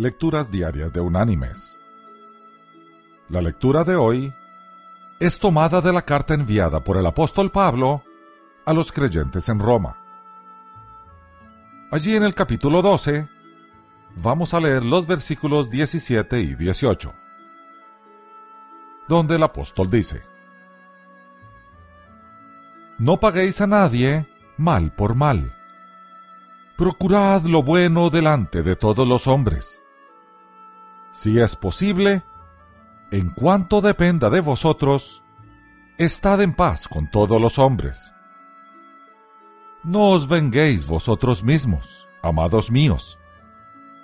Lecturas Diarias de Unánimes. La lectura de hoy es tomada de la carta enviada por el apóstol Pablo a los creyentes en Roma. Allí en el capítulo 12 vamos a leer los versículos 17 y 18, donde el apóstol dice, No paguéis a nadie mal por mal. Procurad lo bueno delante de todos los hombres. Si es posible, en cuanto dependa de vosotros, estad en paz con todos los hombres. No os venguéis vosotros mismos, amados míos,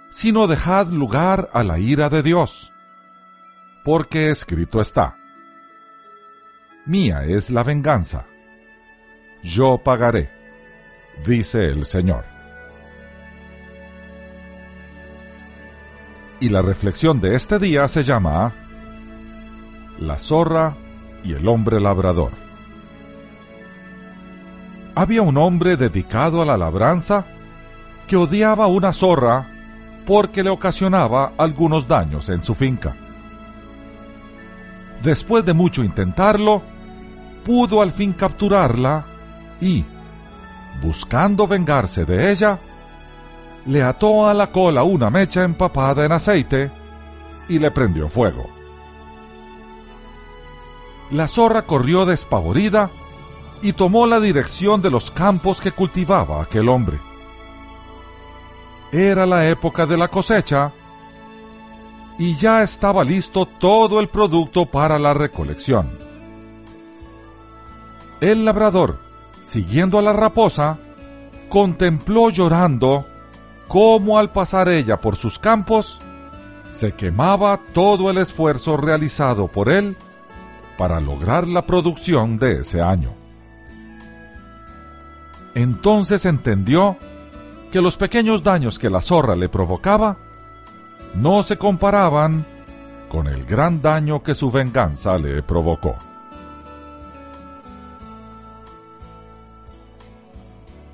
sino dejad lugar a la ira de Dios, porque escrito está, Mía es la venganza, yo pagaré, dice el Señor. Y la reflexión de este día se llama La zorra y el hombre labrador. Había un hombre dedicado a la labranza que odiaba una zorra porque le ocasionaba algunos daños en su finca. Después de mucho intentarlo, pudo al fin capturarla y, buscando vengarse de ella, le ató a la cola una mecha empapada en aceite y le prendió fuego. La zorra corrió despavorida y tomó la dirección de los campos que cultivaba aquel hombre. Era la época de la cosecha y ya estaba listo todo el producto para la recolección. El labrador, siguiendo a la raposa, contempló llorando cómo al pasar ella por sus campos, se quemaba todo el esfuerzo realizado por él para lograr la producción de ese año. Entonces entendió que los pequeños daños que la zorra le provocaba no se comparaban con el gran daño que su venganza le provocó.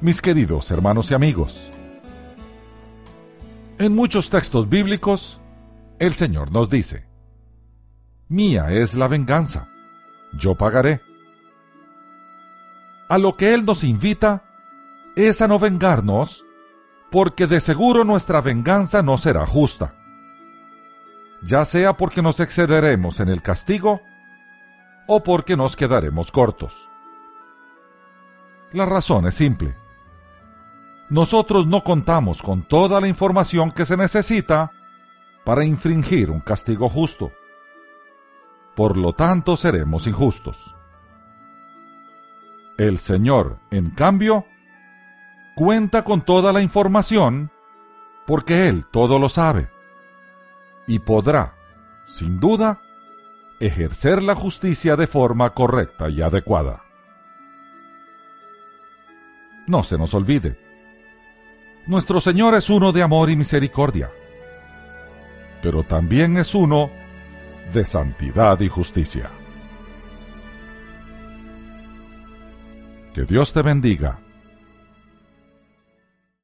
Mis queridos hermanos y amigos, en muchos textos bíblicos, el Señor nos dice, Mía es la venganza, yo pagaré. A lo que Él nos invita es a no vengarnos, porque de seguro nuestra venganza no será justa, ya sea porque nos excederemos en el castigo o porque nos quedaremos cortos. La razón es simple nosotros no contamos con toda la información que se necesita para infringir un castigo justo. Por lo tanto, seremos injustos. El Señor, en cambio, cuenta con toda la información porque Él todo lo sabe y podrá, sin duda, ejercer la justicia de forma correcta y adecuada. No se nos olvide, nuestro Señor es uno de amor y misericordia, pero también es uno de santidad y justicia. Que Dios te bendiga